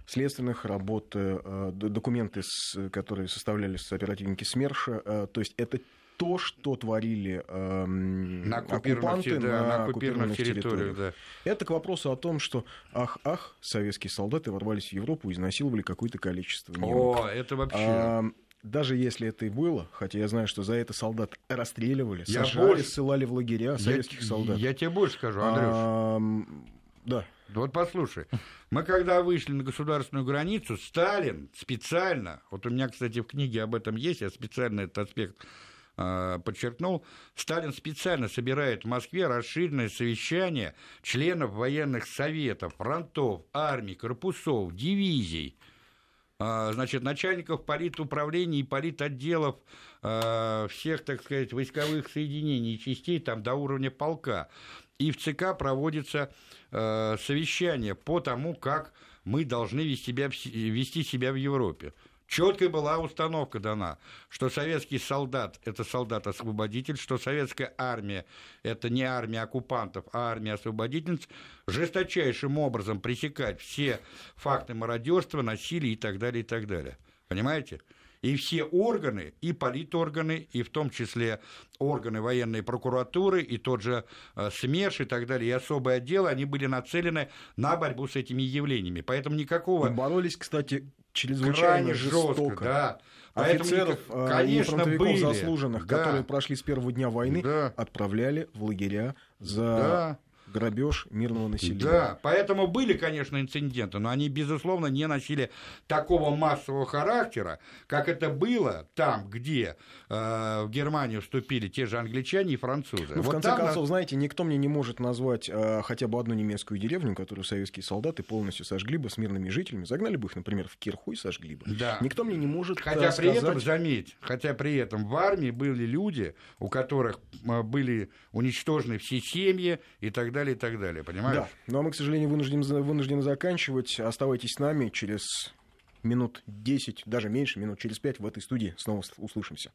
следственных работ, э, документы, которые составлялись оперативники СМЕРШа. Э, то есть это то, что творили э, на оккупанты да, на, на оккупированных территориях. Да. Это к вопросу о том, что ах-ах, советские солдаты ворвались в Европу и изнасиловали какое-то количество немок. О, это вообще... А, даже если это и было, хотя я знаю, что за это солдат расстреливали, я сажали, больше... ссылали в лагеря советских я, солдат. Я тебе больше скажу, Андрюш. А, да. Вот послушай, мы когда вышли на государственную границу, Сталин специально, вот у меня, кстати, в книге об этом есть, я специально этот аспект э, подчеркнул, Сталин специально собирает в Москве расширенное совещание членов военных советов, фронтов, армий, корпусов, дивизий, э, значит, начальников политуправлений и политотделов э, всех, так сказать, войсковых соединений и частей там до уровня полка. И в ЦК проводится э, совещание по тому, как мы должны вести вести себя в Европе. Четкая была установка дана, что советский солдат – это солдат-освободитель, что советская армия – это не армия оккупантов, а армия освободительниц, жесточайшим образом пресекать все факты мародерства, насилия и так далее, и так далее. Понимаете? И все органы, и политорганы, и в том числе органы военной прокуратуры, и тот же э, СМЕРШ и так далее, и особые отделы, они были нацелены на борьбу с этими явлениями. Поэтому никакого... И боролись, кстати, чрезвычайно жестоко. жестко, да. Офицеров Поэтому, конечно, были. заслуженных, да. которые прошли с первого дня войны, да. отправляли в лагеря за да грабеж мирного населения. Да, поэтому были, конечно, инциденты, но они, безусловно, не носили такого массового характера, как это было там, где э, в Германию вступили те же англичане и французы. Ну, в вот конце концов, на... знаете, никто мне не может назвать э, хотя бы одну немецкую деревню, которую советские солдаты полностью сожгли бы с мирными жителями, загнали бы их, например, в Кирху и сожгли бы. Да. Никто мне не может Хотя сказать... при этом, заметь, хотя при этом в армии были люди, у которых э, были уничтожены все семьи и так далее далее, и так далее, понимаешь? Да, но мы, к сожалению, вынуждены, вынуждены заканчивать. Оставайтесь с нами через минут 10, даже меньше, минут через 5 в этой студии снова услышимся.